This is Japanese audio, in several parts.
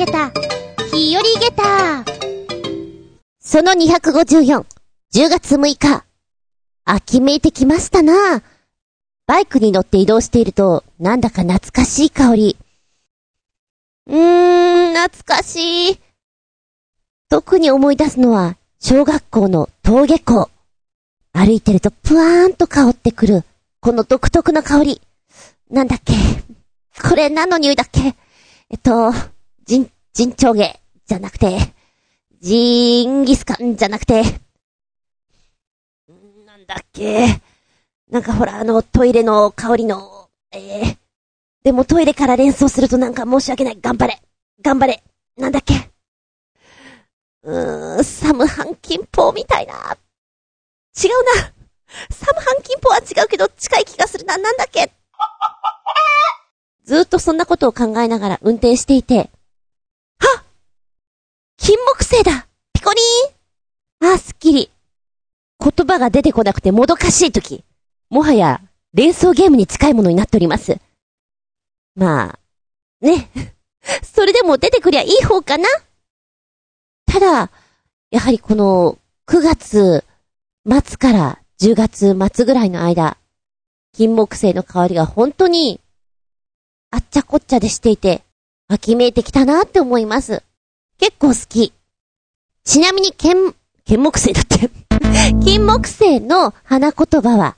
げた、日和げた。その254、10月6日。秋めいてきましたな。バイクに乗って移動していると、なんだか懐かしい香り。うーん、懐かしい。特に思い出すのは、小学校の登下校。歩いてるとぷわーんと香ってくる、この独特な香り。なんだっけ？これ何の匂いだっけ？えっと、ジン、ジンチョゲじゃなくて、ジーンギスカンじゃなくて、なんだっけなんかほら、あの、トイレの香りの、えー、でもトイレから連想するとなんか申し訳ない。頑張れ頑張れなんだっけうーん、サムハンキンポーみたいな。違うな。サムハンキンポーは違うけど近い気がするな。なんだっけずーっとそんなことを考えながら運転していて、金木犀だピコリーンあ、すっきり。言葉が出てこなくてもどかしいとき、もはや連想ゲームに近いものになっております。まあ、ね。それでも出てくりゃいい方かなただ、やはりこの9月末から10月末ぐらいの間、金木犀の香りが本当にあっちゃこっちゃでしていて、秋めいてきたなって思います。結構好き。ちなみに、剣、剣木犀だって 金木犀の花言葉は、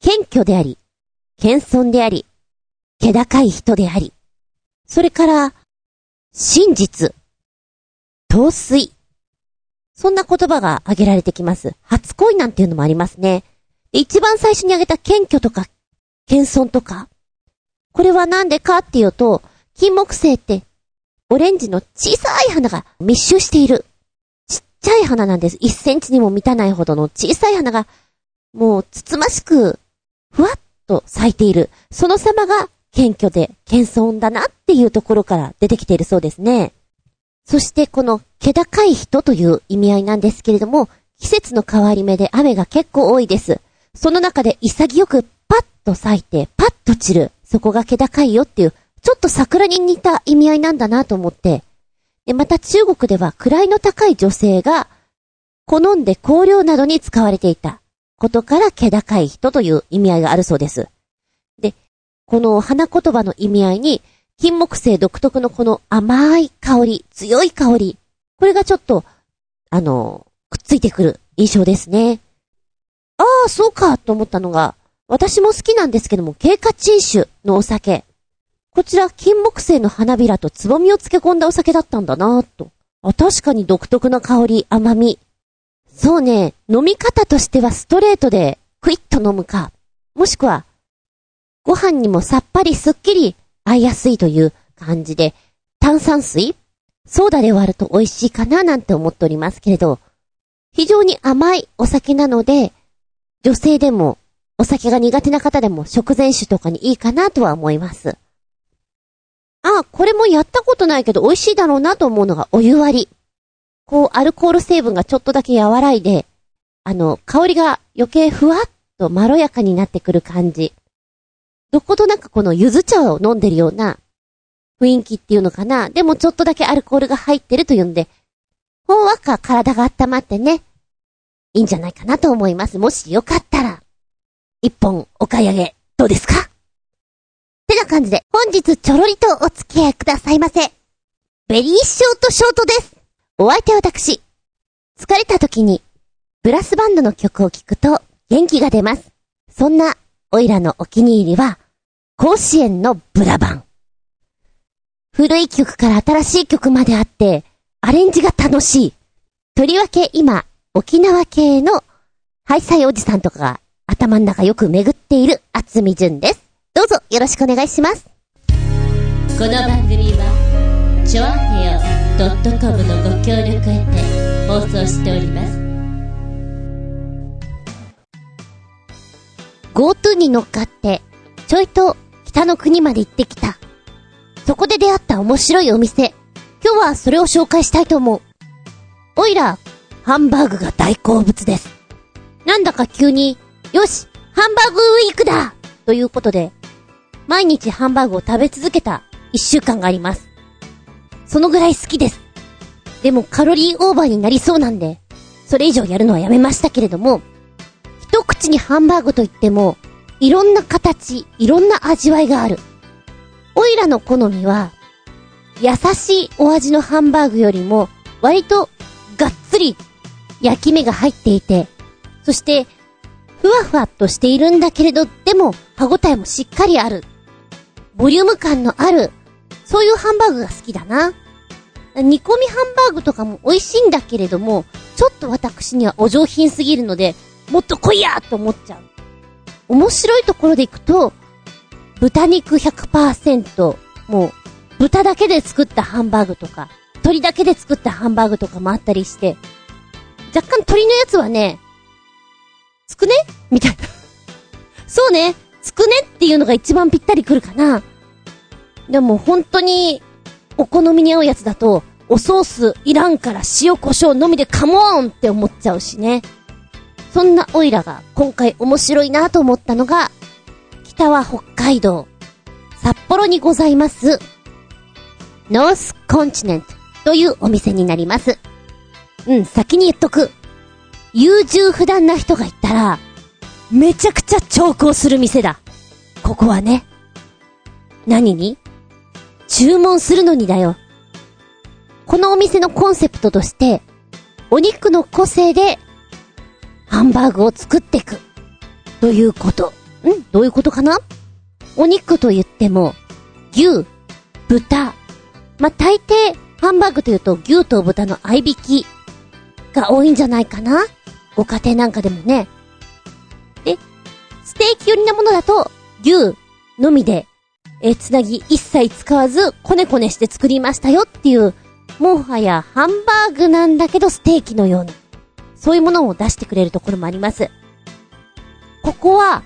謙虚であり、謙遜であり、気高い人であり、それから、真実、陶水。そんな言葉が挙げられてきます。初恋なんていうのもありますね。一番最初に挙げた謙虚とか、謙遜とか。これはなんでかっていうと、金木犀って、オレンジの小さい花が密集している。ちっちゃい花なんです。1センチにも満たないほどの小さい花が、もうつつましく、ふわっと咲いている。その様が謙虚で謙遜だなっていうところから出てきているそうですね。そしてこの気高い人という意味合いなんですけれども、季節の変わり目で雨が結構多いです。その中で潔くパッと咲いて、パッと散る。そこが気高いよっていう、ちょっと桜に似た意味合いなんだなと思って。で、また中国では位の高い女性が、好んで香料などに使われていたことから気高い人という意味合いがあるそうです。で、この花言葉の意味合いに、金木犀独特のこの甘い香り、強い香り、これがちょっと、あの、くっついてくる印象ですね。ああ、そうか、と思ったのが、私も好きなんですけども、経過鎮酒のお酒。こちら、金木犀の花びらとつぼみを漬け込んだお酒だったんだなぁと。あ、確かに独特な香り、甘み。そうね、飲み方としてはストレートでクイッと飲むか、もしくは、ご飯にもさっぱりすっきり合いやすいという感じで、炭酸水？ソーダで割ると美味しいかななんて思っておりますけれど、非常に甘いお酒なので、女性でも、お酒が苦手な方でも食前酒とかにいいかなとは思います。あ、これもやったことないけど美味しいだろうなと思うのがお湯割り。こう、アルコール成分がちょっとだけ和らいで、あの、香りが余計ふわっとまろやかになってくる感じ。どことなくこの柚子茶を飲んでるような雰囲気っていうのかな。でもちょっとだけアルコールが入ってるというんで、ほんわか体が温まってね、いいんじゃないかなと思います。もしよかったら、一本お買い上げ、どうですか？ってな感じで、本日ちょろりとお付き合いくださいませ。ベリーショートショートです。お相手は私。疲れた時に、ブラスバンドの曲を聴くと元気が出ます。そんな、おいらのお気に入りは、甲子園のブラバン。古い曲から新しい曲まであって、アレンジが楽しい。とりわけ今、沖縄系のハイサイおじさんとかが頭の中よく巡っている厚み純です。どうぞよろしくお願いします。この番組は、ちょあへよ .com のご協力へて放送しております。GoTo に乗っかって、ちょいと北の国まで行ってきた。そこで出会った面白いお店。今日はそれを紹介したいと思う。おいら、ハンバーグが大好物です。なんだか急に、よしハンバーグウィークだということで、毎日ハンバーグを食べ続けた一週間があります。そのぐらい好きです。でもカロリーオーバーになりそうなんで、それ以上やるのはやめましたけれども、一口にハンバーグといっても、いろんな形、いろんな味わいがある。おいらの好みは、優しいお味のハンバーグよりも、割とがっつり焼き目が入っていて、そして、ふわふわっとしているんだけれど、でも歯ごたえもしっかりある。ボリューム感のある、そういうハンバーグが好きだな。煮込みハンバーグとかも美味しいんだけれども、ちょっと私にはお上品すぎるので、もっと来いやと思っちゃう。面白いところでいくと、豚肉100%、もう、豚だけで作ったハンバーグとか、鶏だけで作ったハンバーグとかもあったりして、若干鶏のやつはね、つくねみたいな。そうね、つくねっていうのが一番ぴったりくるかな。でも本当に、お好みに合うやつだと、おソースいらんから塩胡椒のみでカモーンって思っちゃうしね。そんなオイラが今回面白いなと思ったのが、北は北海道、札幌にございます、ノースコンチネントというお店になります。うん、先に言っとく。優柔不断な人がいたら、めちゃくちゃ重宝する店だ。ここはね。何に？注文するのにだよ。このお店のコンセプトとして、お肉の個性で、ハンバーグを作っていく。ということ。んどういうことかな？お肉と言っても、牛、豚。まあ、大抵、ハンバーグというと牛と豚の合いびきが多いんじゃないかな？ご家庭なんかでもね。で、ステーキ寄りなものだと、牛のみで、えーつなぎ一切使わず、こねこねして作りましたよっていう、もはやハンバーグなんだけどステーキのような、そういうものを出してくれるところもあります。ここは、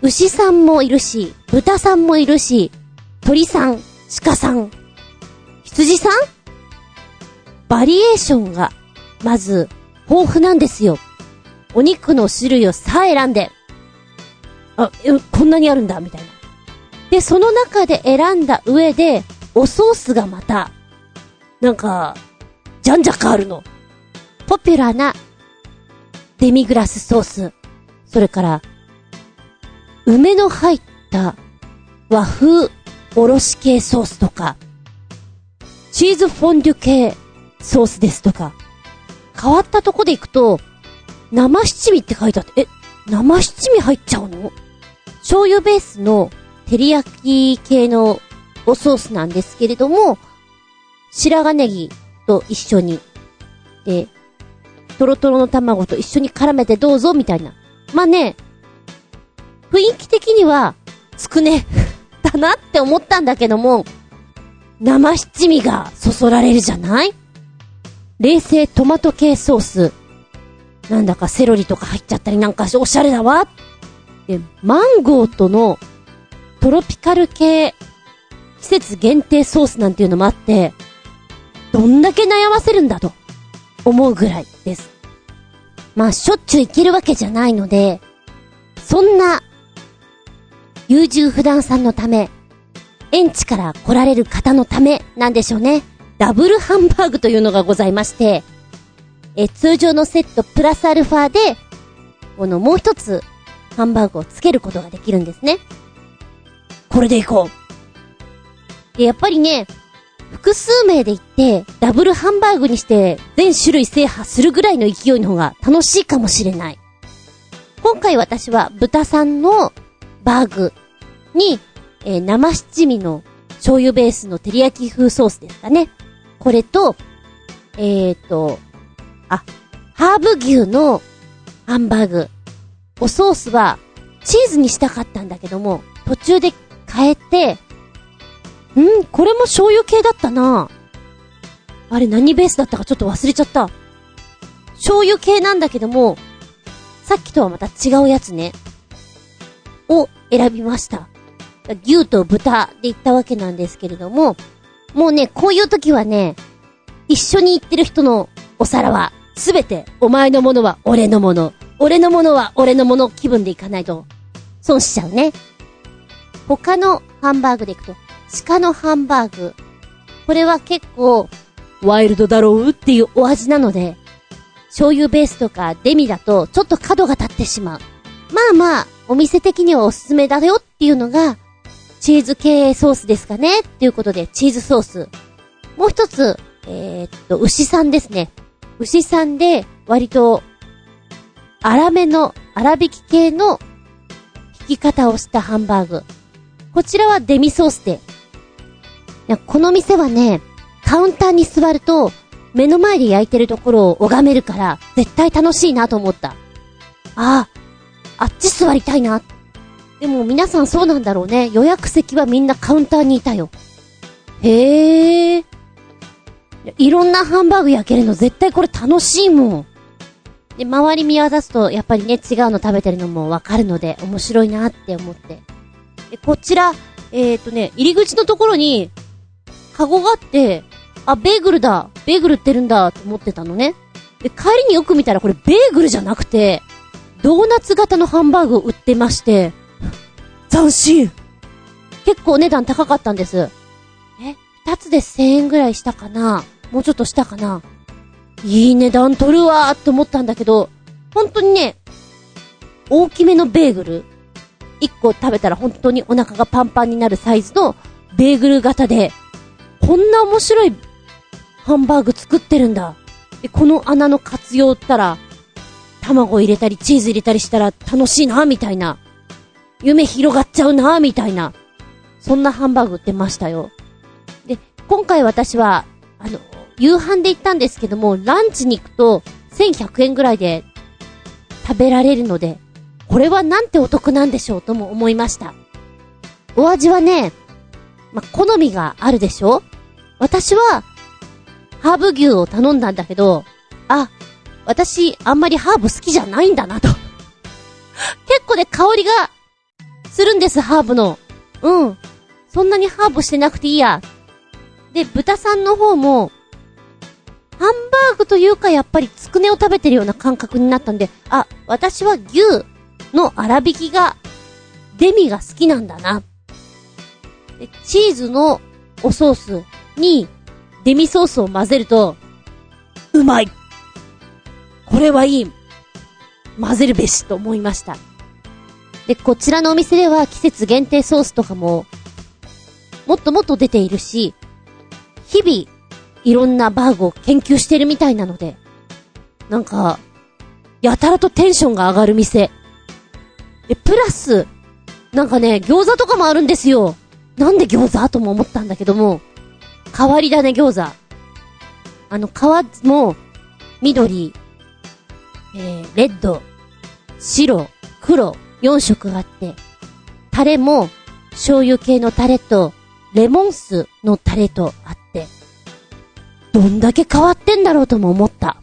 牛さんもいるし、豚さんもいるし、鳥さん、鹿さん、羊さんバリエーションが、まず、豊富なんですよ。お肉の種類をさえ選んで、あ、こんなにあるんだ、みたいな。で、その中で選んだ上で、おソースがまた、なんか、じゃんじゃかあるの。ポピュラーな、デミグラスソース。それから、梅の入った、和風、おろし系ソースとか、チーズフォンデュ系ソースですとか、変わったとこで行くと、生七味って書いてあって、え、生七味入っちゃうの？醤油ベースの照り焼き系のおソースなんですけれども、白髪ネギと一緒に、で、トロトロの卵と一緒に絡めてどうぞみたいな。まあね、雰囲気的には、つくね、だなって思ったんだけども、生七味がそそられるじゃない？冷製トマト系ソース。なんだかセロリとか入っちゃったりなんかしておしゃれだわ。で、マンゴーとのトロピカル系季節限定ソースなんていうのもあって、どんだけ悩ませるんだと思うぐらいです。まあ、しょっちゅう行けるわけじゃないので、そんな優柔不断さんのため、園地から来られる方のためなんでしょうね。ダブルハンバーグというのがございまして、え、通常のセットプラスアルファで、このもう一つ、ハンバーグをつけることができるんですね。これでいこう。で、やっぱりね、複数名で行って、ダブルハンバーグにして、全種類制覇するぐらいの勢いの方が楽しいかもしれない。今回私は豚さんのバーグに、えー生七味の醤油ベースの照り焼き風ソースですかね。これと、えーと、あ、ハーブ牛のハンバーグ。おソースはチーズにしたかったんだけども、途中で、んこれも醤油系だったなあれ何ベースだったかちょっと忘れちゃった。醤油系なんだけども、さっきとはまた違うやつね。を選びました。牛と豚で行ったわけなんですけれども、もうね、こういう時はね、一緒に行ってる人のお皿は、すべて、お前のものは俺のもの、俺のものは俺のもの気分で行かないと、損しちゃうね。他のハンバーグで行くと、鹿のハンバーグ、これは結構、ワイルドだろうっていうお味なので、醤油ベースとかデミだとちょっと角が立ってしまう。まあまあ、お店的にはおすすめだよっていうのが、チーズ系ソースですかねっていうことで、チーズソース。もう一つ、えー、っと、牛さんですね。牛さんで、割と、粗めの、粗挽き系の、引き方をしたハンバーグ。こちらはデミソースで。いや、この店はね、カウンターに座ると、目の前で焼いてるところを拝めるから、絶対楽しいなと思った。ああ、あっち座りたいな。でも皆さんそうなんだろうね。予約席はみんなカウンターにいたよ。へえ。いろんなハンバーグ焼けるの絶対これ楽しいもん。で、周り見渡すと、やっぱりね、違うの食べてるのもわかるので、面白いなって思って。で、こちら、えっ、ー、とね、入り口のところに、カゴがあって、あ、ベーグルだ。ベーグル売ってるんだ、と思ってたのね。で、帰りによく見たらこれベーグルじゃなくて、ドーナツ型のハンバーグを売ってまして、斬新結構値段高かったんです。え、二つで1000円ぐらいしたかな？もうちょっとしたかな？いい値段取るわーって思ったんだけど、本当にね、大きめのベーグル、一個食べたら本当にお腹がパンパンになるサイズのベーグル型で、こんな面白いハンバーグ作ってるんだ。で、この穴の活用ったら、卵入れたりチーズ入れたりしたら楽しいな、みたいな。夢広がっちゃうな、みたいな。そんなハンバーグ売ってましたよ。で、今回私は、あの、夕飯で行ったんですけども、ランチに行くと、1100円ぐらいで食べられるので、これはなんてお得なんでしょうとも思いました。お味はね、ま好みがあるでしょ？私は、ハーブ牛を頼んだんだけど、あ、私、あんまりハーブ好きじゃないんだなと結構ね、香りが、するんです、ハーブの。うん。そんなにハーブしてなくていいや。で、豚さんの方も、ハンバーグというかやっぱりつくねを食べてるような感覚になったんで、あ、私は牛の粗挽きが、デミが好きなんだな。で、チーズのおソースに、デミソースを混ぜると、うまいこれはいい混ぜるべしと思いました。で、こちらのお店では季節限定ソースとかも、もっともっと出ているし、日々、いろんなバーグを研究してるみたいなので、なんか、やたらとテンションが上がる店。え、プラス、なんかね、餃子とかもあるんですよ。なんで餃子とも思ったんだけども、変わり種餃子。あの、皮も、緑、えー、レッド、白、黒、4色があって、タレも、醤油系のタレと、レモン酢のタレとあって、どんだけ変わってんだろうとも思った。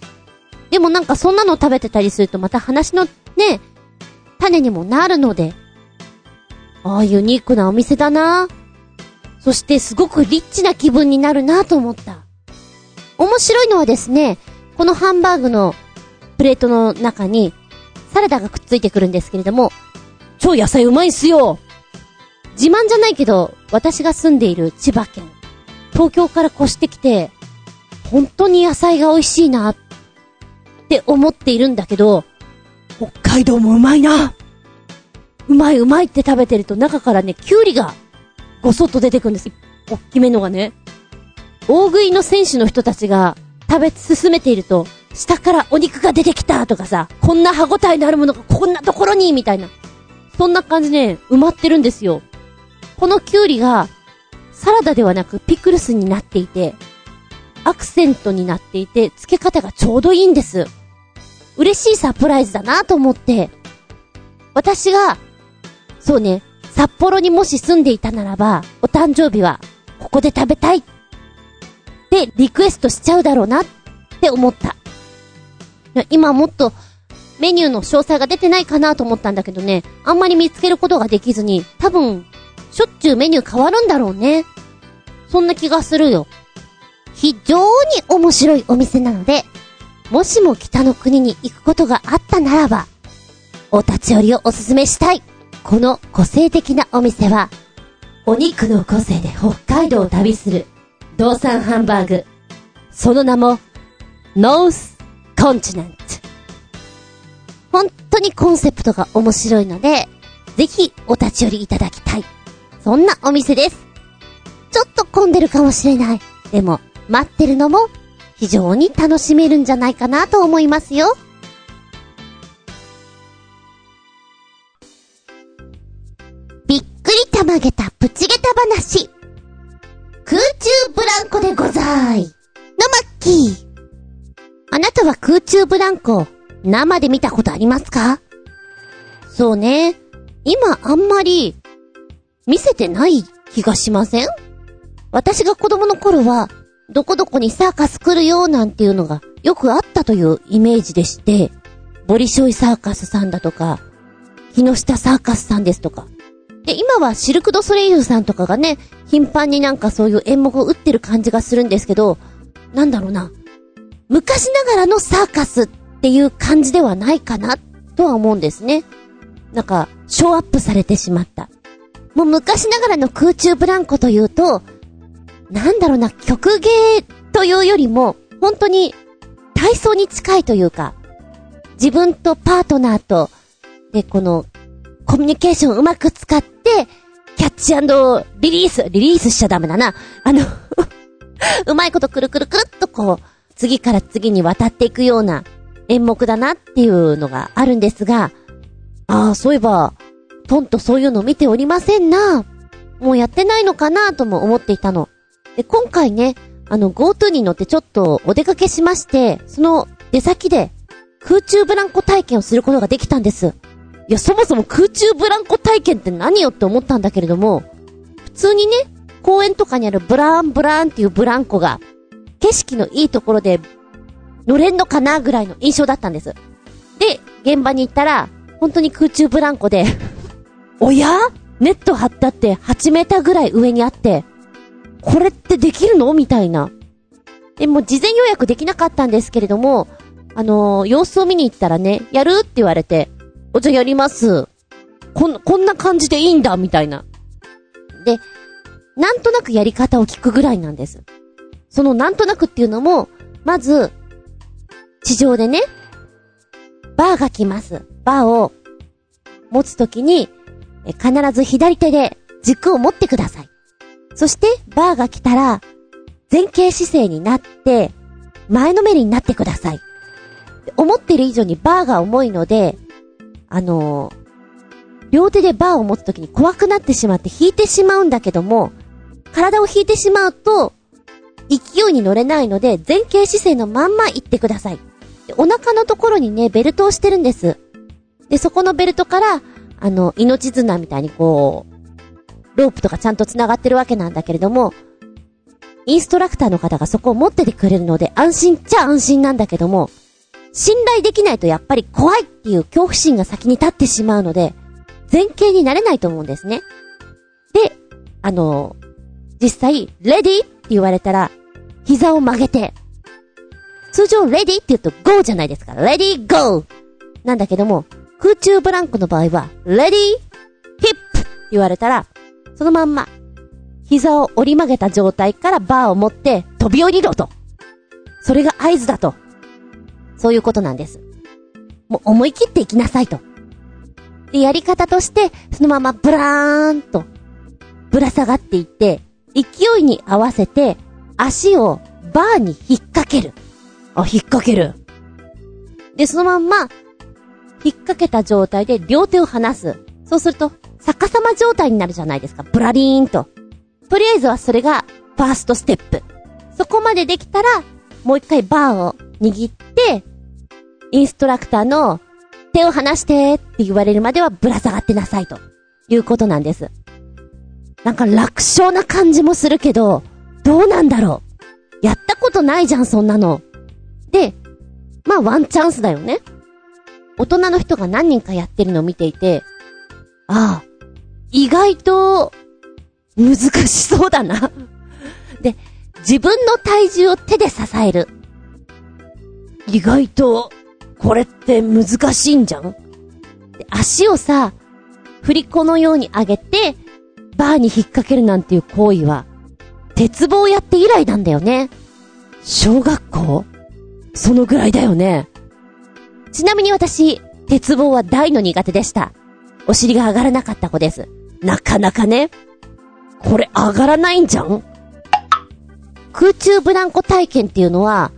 でもなんかそんなの食べてたりするとまた話のね、種にもなるので、ああ、ユニークなお店だな。そしてすごくリッチな気分になるなと思った。面白いのはですね、このハンバーグのプレートの中にサラダがくっついてくるんですけれども、超野菜うまいんすよ。自慢じゃないけど、私が住んでいる千葉県、東京から越してきて、本当に野菜が美味しいなって思っているんだけど、北海道もうまいなうまいうまいって食べてると中からね、キュウリがごそっと出てくるんです。おっきめのがね。大食いの選手の人たちが食べ進めていると、下からお肉が出てきたとかさ、こんな歯応えのあるものがこんなところにみたいな。そんな感じで埋まってるんですよ。このキュウリが、サラダではなくピクルスになっていて、アクセントになっていて、付け方がちょうどいいんです。嬉しいサプライズだなと思って、私が、そうね、札幌にもし住んでいたならば、お誕生日は、ここで食べたい。で、リクエストしちゃうだろうなって思った。今もっと、メニューの詳細が出てないかなと思ったんだけどね、あんまり見つけることができずに、多分、しょっちゅうメニュー変わるんだろうね。そんな気がするよ。非常に面白いお店なので、もしも北の国に行くことがあったならば、お立ち寄りをおすすめしたい。この個性的なお店は、お肉の個性で北海道を旅する動産ハンバーグ。その名も、ノースコンチネント。本当にコンセプトが面白いので、ぜひお立ち寄りいただきたい。そんなお店です。ちょっと混んでるかもしれない。でも、待ってるのも非常に楽しめるんじゃないかなと思いますよ。びっくりたまげたプチゲタ話。空中ブランコでござい。のマッキー。あなたは空中ブランコ、生で見たことありますか？そうね。今あんまり、見せてない気がしません？私が子供の頃は、どこどこにサーカス来るよなんていうのがよくあったというイメージでして、ボリショイサーカスさんだとか、木下サーカスさんですとか。で、今はシルクドソレイユさんとかがね、頻繁になんかそういう演目を打ってる感じがするんですけど、なんだろうな。昔ながらのサーカスっていう感じではないかな、とは思うんですね。なんか、ショーアップされてしまった。もう昔ながらの空中ブランコというと、なんだろうな、曲芸というよりも、本当に体操に近いというか、自分とパートナーと、で、この、コミュニケーションをうまく使って、キャッチリリース、リリースしちゃダメだな。あの うまいことくるくるくるっとこう、次から次に渡っていくような演目だなっていうのがあるんですが、ああ、そういえば、トンとそういうの見ておりませんな。もうやってないのかなとも思っていたの。で、今回ね、あの、GoTo に乗ってちょっとお出かけしまして、その出先で空中ブランコ体験をすることができたんです。いや、そもそも空中ブランコ体験って何よって思ったんだけれども、普通にね、公園とかにあるブラーンブラーンっていうブランコが、景色のいいところで乗れんのかなぐらいの印象だったんです。で、現場に行ったら、本当に空中ブランコで おや？ネット張ってあって8メーターぐらい上にあって、これってできるの？みたいな。でも事前予約できなかったんですけれども、あのー、様子を見に行ったらね、やる？って言われて、おじゃやります。こん、こんな感じでいいんだ、みたいな。で、なんとなくやり方を聞くぐらいなんです。そのなんとなくっていうのも、まず、地上でね、バーが来ます。バーを持つときに、必ず左手で軸を持ってください。そして、バーが来たら、前傾姿勢になって、前のめりになってください。思ってる以上にバーが重いので、あのー、両手でバーを持つときに怖くなってしまって引いてしまうんだけども、体を引いてしまうと、勢いに乗れないので、前傾姿勢のまんま行ってください。お腹のところにね、ベルトをしてるんです。で、そこのベルトから、あの、命綱みたいにこう、ロープとかちゃんと繋がってるわけなんだけれども、インストラクターの方がそこを持っててくれるので安心っちゃ安心なんだけども、信頼できないとやっぱり怖いっていう恐怖心が先に立ってしまうので、前傾になれないと思うんですね。で、あの、実際、レディって言われたら、膝を曲げて、通常レディって言うと GO じゃないですか。レディ GO! なんだけども、空中ブランコの場合は、レディーヒップって言われたら、そのまんま、膝を折り曲げた状態からバーを持って飛び降りろと。それが合図だと。そういうことなんです。もう思い切っていきなさいと。で、やり方として、そのままブラーンと、ぶら下がっていって、勢いに合わせて、足をバーに引っ掛ける。あ、引っ掛ける。で、そのまんま、引っ掛けた状態で両手を離す。そうすると、逆さま状態になるじゃないですか。ブラリーンと。とりあえずはそれが、ファーストステップ。そこまでできたら、もう一回バーを握って、インストラクターの手を離してって言われるまではぶら下がってなさいということなんです。なんか楽勝な感じもするけど、どうなんだろう。やったことないじゃん、そんなの。で、まあワンチャンスだよね。大人の人が何人かやってるのを見ていて、ああ、意外と、難しそうだなで、自分の体重を手で支える。意外と、これって難しいんじゃん？足をさ、振り子のように上げて、バーに引っ掛けるなんていう行為は、鉄棒やって以来なんだよね。小学校？そのぐらいだよね。ちなみに私、鉄棒は大の苦手でした。お尻が上がらなかった子です。なかなかね。これ上がらないんじゃん？空中ブランコ体験っていうのは、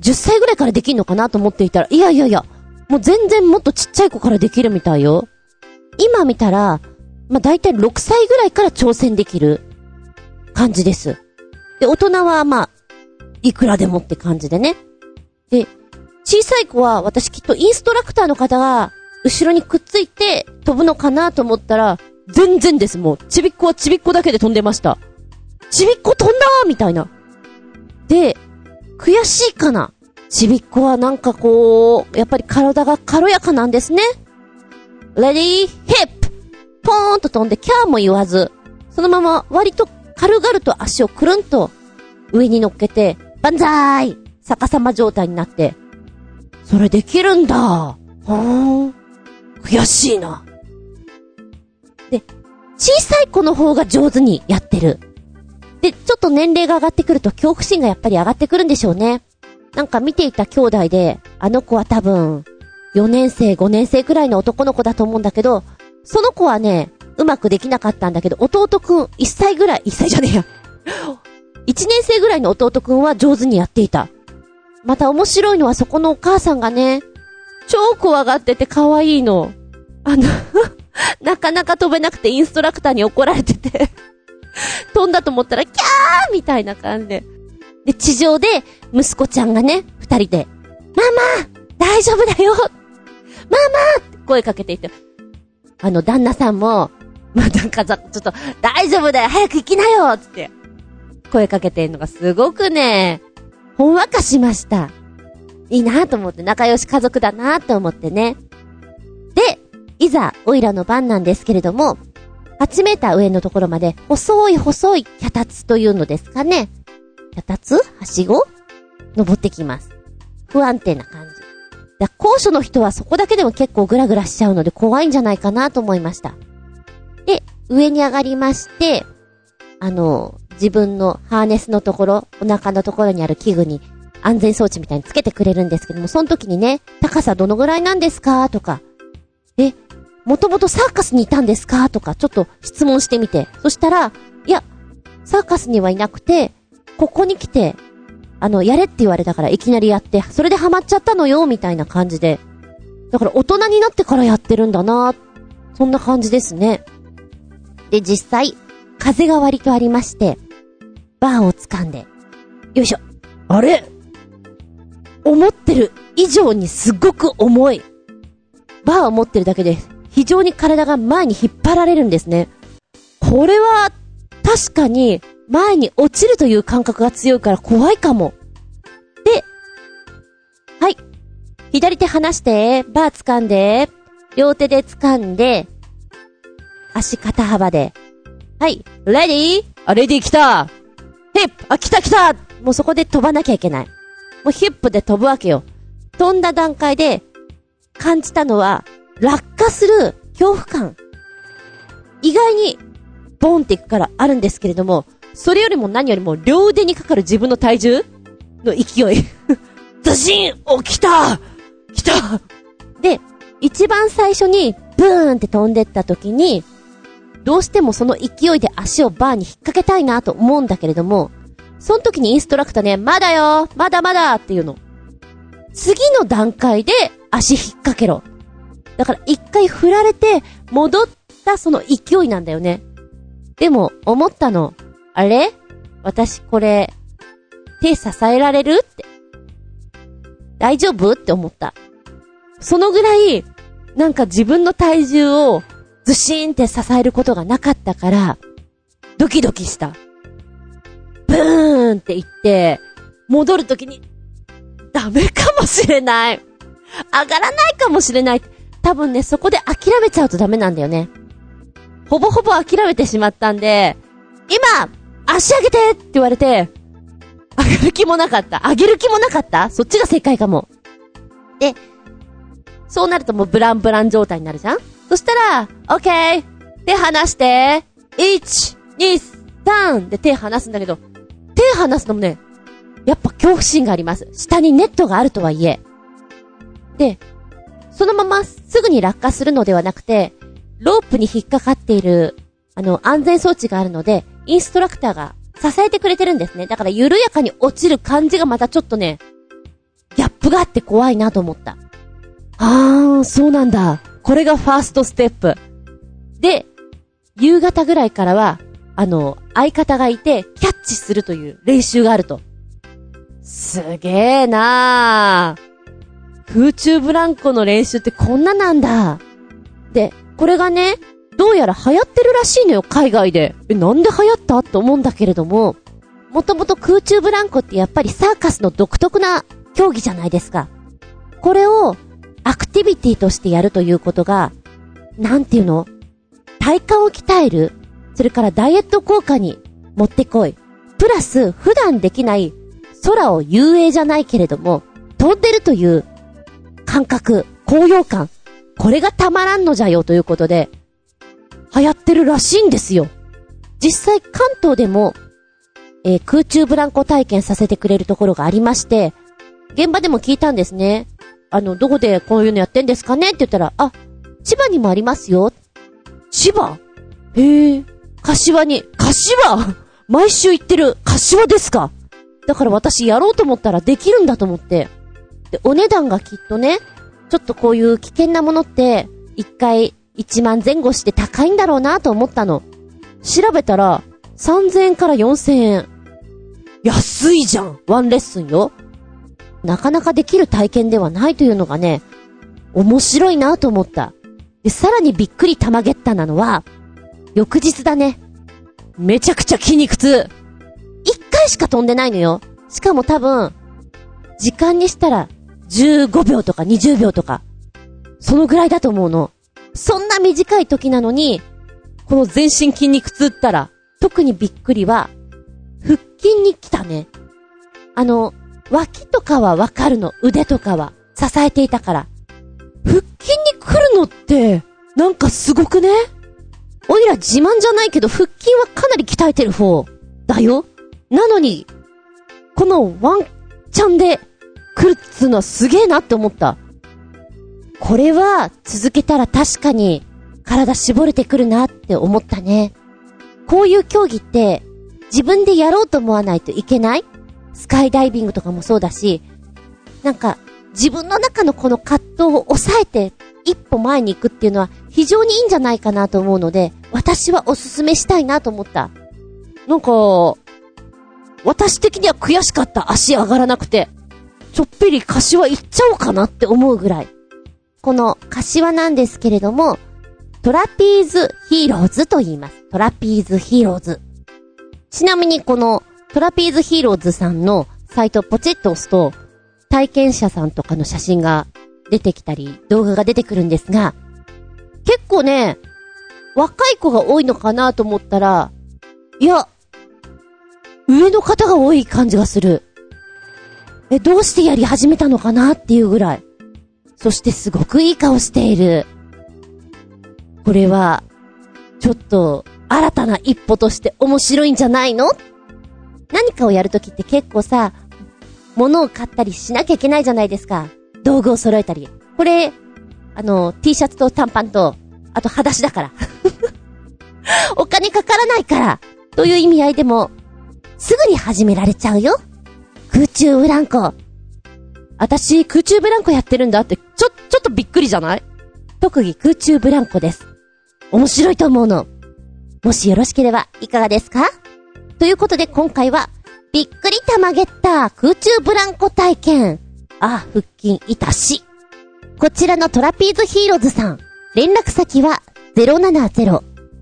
10歳ぐらいからできんのかなと思っていたら、いやいやいや、もう全然もっとちっちゃい子からできるみたいよ。今見たら、まあ、大体6歳ぐらいから挑戦できる感じです。で、大人はまあ、いくらでもって感じでね。で、小さい子は私きっとインストラクターの方が後ろにくっついて飛ぶのかなと思ったら、全然です、もう。ちびっこはちびっこだけで飛んでました。ちびっこ飛んだーみたいな。で、悔しいかなちびっこはなんかこう、やっぱり体が軽やかなんですね。レディー、ヒップポーンと飛んでキャーも言わず、そのまま割と軽々と足をくるんと上に乗っけて、バンザーイ逆さま状態になって、それできるんだ。はーん。悔しいな。で、小さい子の方が上手にやってる。で、ちょっと年齢が上がってくると恐怖心がやっぱり上がってくるんでしょうね。なんか見ていた兄弟で、あの子は多分、4年生、5年生くらいの男の子だと思うんだけど、その子はね、うまくできなかったんだけど、弟くん、1歳ぐらい、1歳じゃねえや。1年生ぐらいの弟くんは上手にやっていた。また面白いのはそこのお母さんがね、超怖がってて可愛いの。あの なかなか飛べなくてインストラクターに怒られてて。飛んだと思ったら、キャー！みたいな感じで。で、地上で、息子ちゃんがね、二人で、ママ大丈夫だよ！ママ！って声かけていて、あの、旦那さんも、まあ、なんかちょっと、大丈夫だよ！早く行きなよ！つって、声かけてんのがすごくね、ほんわかしました。いいなと思って、仲良し家族だなと思ってね。いざ、オイラの番なんですけれども、8メーター上のところまで、細い細い脚立というのですかね。脚立？はしご？登ってきます。不安定な感じ。だ高所の人はそこだけでも結構グラグラしちゃうので怖いんじゃないかなと思いました。で、上に上がりまして、あの、自分のハーネスのところ、お腹のところにある器具に安全装置みたいにつけてくれるんですけども、その時にね、高さどのぐらいなんですか？とか、え、もともとサーカスにいたんですか？とか、ちょっと質問してみて。そしたら、いや、サーカスにはいなくて、ここに来て、あの、やれって言われたからいきなりやって、それでハマっちゃったのよ、みたいな感じで。だから大人になってからやってるんだなそんな感じですね。で、実際、風が割とありまして、バーを掴んで、よいしょ。あれ？思ってる以上にすっごく重い。バーを持ってるだけで非常に体が前に引っ張られるんですね。これは、確かに、前に落ちるという感覚が強いから怖いかも。で、はい。左手離して、バー掴んで、両手で掴んで、足肩幅で。はい。レディーあ、レディー来たヒップあ、来た来たもうそこで飛ばなきゃいけない。もうヒップで飛ぶわけよ。飛んだ段階で感じたのは、落下する恐怖感。意外に、ボンっていくからあるんですけれども、それよりも何よりも両腕にかかる自分の体重の勢い。ズシンお、来た来たで、一番最初に、ブーンって飛んでった時に、どうしてもその勢いで足をバーに引っ掛けたいなと思うんだけれども、その時にインストラクターね、まだよまだまだっていうの。次の段階で足引っ掛けろ。だから一回振られて戻ったその勢いなんだよね。でも思ったの。あれ？私これ、手支えられるって。大丈夫？って思った。そのぐらい、なんか自分の体重をずしーんって支えることがなかったから、ドキドキした。ブーンって言って、戻るときに、ダメかもしれない。上がらないかもしれない。多分ね、そこで諦めちゃうとダメなんだよね。ほぼほぼ諦めてしまったんで、今足上げてって言われて、上げる気もなかった。上げる気もなかったそっちが正解かも。で、そうなるともうブランブラン状態になるじゃんそしたら、オッケー手離して、1、2、3で手離すんだけど、手離すのもね、やっぱ恐怖心があります。下にネットがあるとはいえ。で、そのまますぐに落下するのではなくて、ロープに引っかかっている、あの、安全装置があるので、インストラクターが支えてくれてるんですね。だから緩やかに落ちる感じがまたちょっとね、ギャップがあって怖いなと思った。あー、そうなんだ。これがファーストステップ。で、夕方ぐらいからは、あの、相方がいて、キャッチするという練習があると。すげえなー。空中ブランコの練習ってこんななんだ。で、これがね、どうやら流行ってるらしいのよ、海外で。え、なんで流行ったと思うんだけれども、もともと空中ブランコってやっぱりサーカスの独特な競技じゃないですか。これをアクティビティとしてやるということが、なんていうの？体幹を鍛えるそれからダイエット効果に持ってこい。プラス、普段できない空を遊泳じゃないけれども、飛んでるという感覚、高揚感。これがたまらんのじゃよということで、流行ってるらしいんですよ。実際関東でも、えー、空中ブランコ体験させてくれるところがありまして、現場でも聞いたんですね。あの、どこでこういうのやってんですかねって言ったら、あ、千葉にもありますよ。千葉？へえ。柏に、柏？毎週行ってる柏ですか？だから私やろうと思ったらできるんだと思って。で、お値段がきっとね、ちょっとこういう危険なものって、一回1万前後して高いんだろうなと思ったの。調べたら、3000円から4000円。安いじゃんワンレッスンよ。なかなかできる体験ではないというのがね、面白いなと思った。で、さらにびっくり玉ゲッタなのは、翌日だね。めちゃくちゃ筋肉痛。一回しか飛んでないのよ。しかも多分、時間にしたら15秒とか20秒とか、そのぐらいだと思うの。そんな短い時なのに、この全身筋肉痛ったら、特にびっくりは、腹筋に来たね。あの、脇とかはわかるの。腕とかは。支えていたから。腹筋に来るのって、なんかすごくね？おいら自慢じゃないけど腹筋はかなり鍛えてる方だよ。なのに、このワンチャンで来るっつうのはすげえなって思った。これは続けたら確かに体絞れてくるなって思ったね。こういう競技って自分でやろうと思わないといけない？スカイダイビングとかもそうだし、なんか自分の中のこの葛藤を抑えて一歩前に行くっていうのは非常にいいんじゃないかなと思うので、私はおすすめしたいなと思った。なんか、私的には悔しかった足上がらなくて。ちょっぴり柏行っちゃおうかなって思うぐらい。この柏なんですけれども、 Trapeze Heroes と言います。トラピーズヒーローズ。ちなみにこの Trapeze Heroes さんのサイトをポチッと押すと、体験者さんとかの写真が出てきたり、動画が出てくるんですが、結構ね、若い子が多いのかなと思ったら、いや、上の方が多い感じがする。え、どうしてやり始めたのかなっていうぐらい。そしてすごくいい顔している。これは、ちょっと、新たな一歩として面白いんじゃないの？何かをやるときって結構さ、物を買ったりしなきゃいけないじゃないですか。道具を揃えたり。これ、あの、T シャツと短パンと、あと裸足だから。お金かからないから、という意味合いでも、すぐに始められちゃうよ。空中ブランコ。私、空中ブランコやってるんだって、ちょ、ちょっとびっくりじゃない？特技空中ブランコです。面白いと思うの。もしよろしければ、いかがですか？ということで今回は、びっくりたまげった空中ブランコ体験。あ、腹筋いたし。こちらのトラピーズヒーローズさん。連絡先は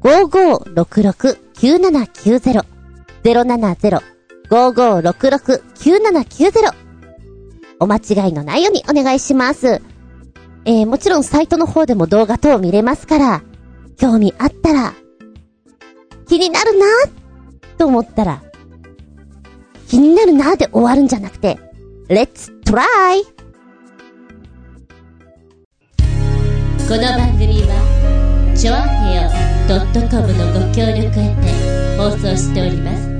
070-5566-9790。5566-9790。お間違いのないようにお願いします。えー、もちろんサイトの方でも動画等見れますから、興味あったら、気になるなと思ったら、気になるなで終わるんじゃなくて、Let's try! この番組は、ちょあへよ .com のご協力へて放送しております。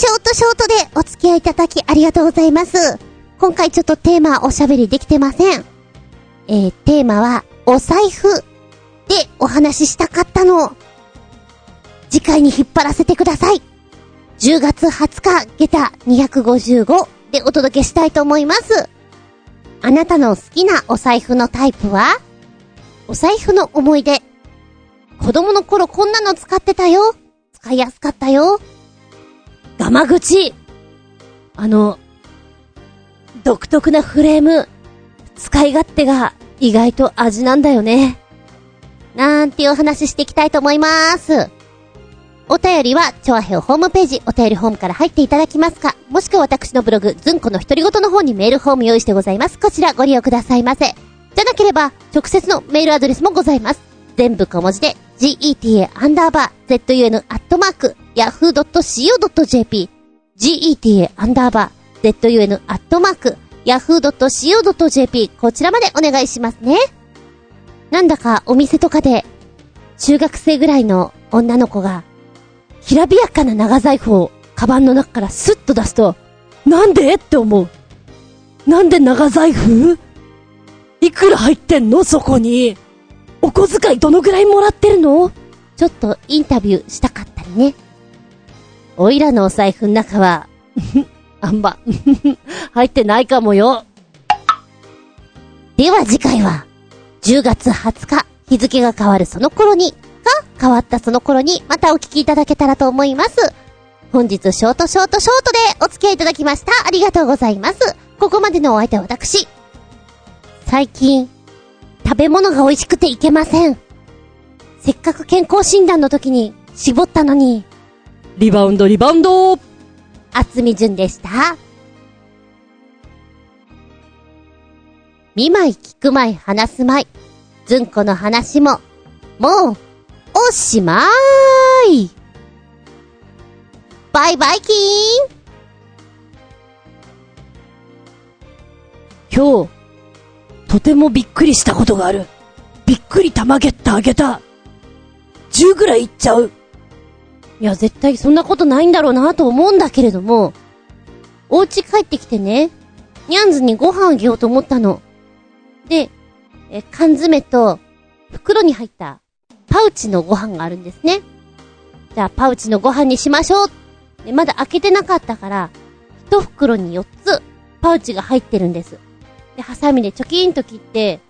ショートショートでお付き合いいただきありがとうございます。今回ちょっとテーマおしゃべりできてません。えー、テーマは、お財布でお話ししたかったの。次回に引っ張らせてください。10月20日、下駄255でお届けしたいと思います。あなたの好きなお財布のタイプは？お財布の思い出。子供の頃こんなの使ってたよ。使いやすかったよ。ガマ口。あの、独特なフレーム。使い勝手が意外と味なんだよね。なんていうお話ししていきたいと思います。お便りは、チョアヘオホームページ、お便りホームから入っていただきますか、もしくは私のブログ、ズンコの独り言の方にメールフォーム用意してございます。こちらご利用くださいませ。じゃなければ、直接のメールアドレスもございます。全部小文字で、geta アンダーバー zun アットマーク yahoo.co.jp geta アンダーバー zun アットマーク yahoo.co.jp こちらまでお願いしますね。なんだかお店とかで、中学生ぐらいの女の子が、きらびやかな長財布をカバンの中からスッと出すと、なんで？って思う。なんで長財布？いくら入ってんの？そこに。お小遣いどのぐらいもらってるの？ちょっとインタビューしたかったりね。おいらのお財布の中は、あんま、入ってないかもよ。では次回は、10月20日、日付が変わるその頃に、か変わったその頃に、またお聞きいただけたらと思います。本日、ショートショートショートでお付き合いいただきました。ありがとうございます。ここまでのお相手は私。最近、食べ物が美味しくていけません。せっかく健康診断の時に絞ったのに、リバウンド、リバウンド厚み順でした。見舞い聞く舞い話す舞い。ずんこの話も、もう、おしまーい。バイバイキーン今日、とてもびっくりしたことがある。びっくり玉ゲッタあげた。10ぐらいいっちゃう。いや、絶対そんなことないんだろうなと思うんだけれども、お家帰ってきてね、ニャンズにご飯あげようと思ったの。で、え、缶詰と、袋に入った、パウチのご飯があるんですね。じゃあ、パウチのご飯にしましょう。で、まだ開けてなかったから、一袋に4つ、パウチが入ってるんです。で、ハサミでチョキンと切って、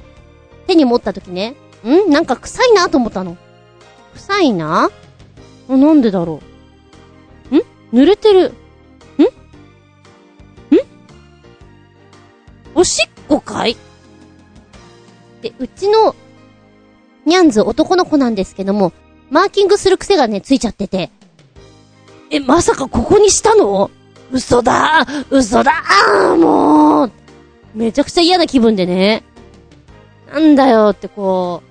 手に持った時ね、ん？なんか臭いなと思ったの。臭いな？あなんでだろう？ん？濡れてる。ん？ん？おしっこかい？で、うちの、ニャンズ男の子なんですけども、マーキングする癖がね、ついちゃってて。え、まさかここにしたの？嘘だ嘘だー！もう！めちゃくちゃ嫌な気分でね。なんだよってこ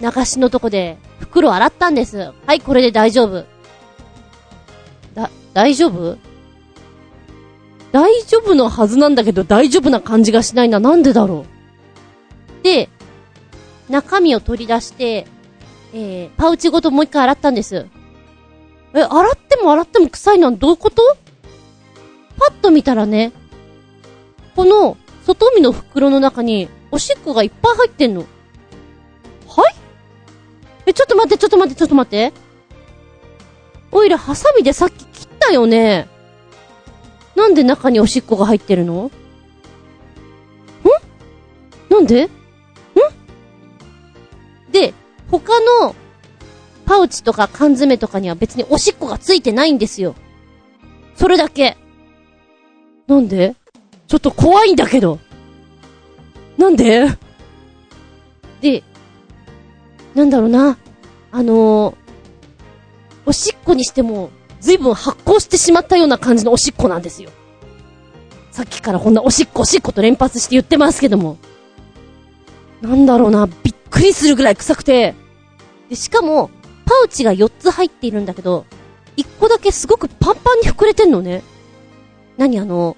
う、流しのとこで袋洗ったんです。はい、これで大丈夫。だ、大丈夫？大丈夫のはずなんだけど大丈夫な感じがしないな。なんでだろう？で、中身を取り出して、えー、パウチごともう一回洗ったんです。え、洗っても洗っても臭いのはどういうこと？パッと見たらね、この外身の袋の中におしっこがいっぱい入ってんの。はい？え、ちょっと待って、ちょっと待って、ちょっと待って。おいら、ハサミでさっき切ったよね。なんで中におしっこが入ってるの？ん？なんで？ん？で、他のパウチとか缶詰とかには別におしっこがついてないんですよ。それだけ。なんで？ちょっと怖いんだけど。なんで？で、なんだろうな。あのー、おしっこにしても、随分発酵してしまったような感じのおしっこなんですよ。さっきからこんなおしっこおしっこと連発して言ってますけども。なんだろうな、びっくりするぐらい臭くて。で、しかも、パウチが4つ入っているんだけど、1個だけすごくパンパンに膨れてんのね。何？あの、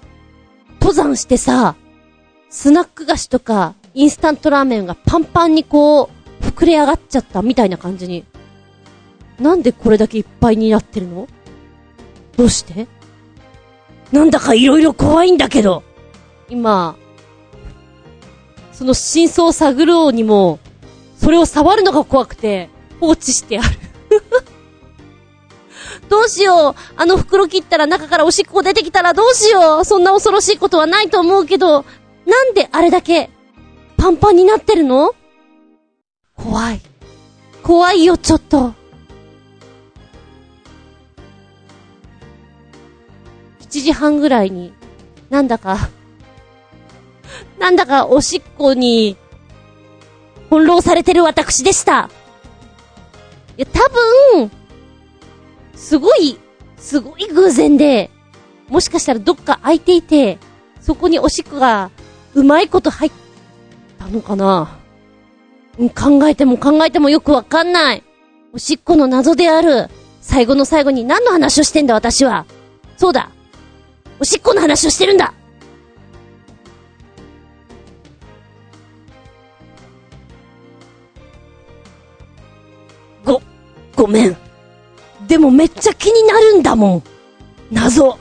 登山してさ、スナック菓子とか、インスタントラーメンがパンパンにこう、膨れ上がっちゃったみたいな感じに。なんでこれだけいっぱいになってるの？どうして？なんだか色々怖いんだけど。今、その真相を探ろうにも、それを触るのが怖くて、放置してある。どうしよう。あの袋切ったら中からおしっこ出てきたらどうしよう。そんな恐ろしいことはないと思うけど、なんであれだけ、パンパンになってるの？怖い。怖いよ、ちょっと。7時半ぐらいに、なんだか、なんだかおしっこに、翻弄されてる私でした。いや、多分、すごい、すごい偶然で、もしかしたらどっか空いていて、そこにおしっこが、うまいこと入ったのかな？考えても考えてもよくわかんない。おしっこの謎である。最後の最後に何の話をしてんだ私は。そうだ。おしっこの話をしてるんだご、ごめん。でもめっちゃ気になるんだもん。謎。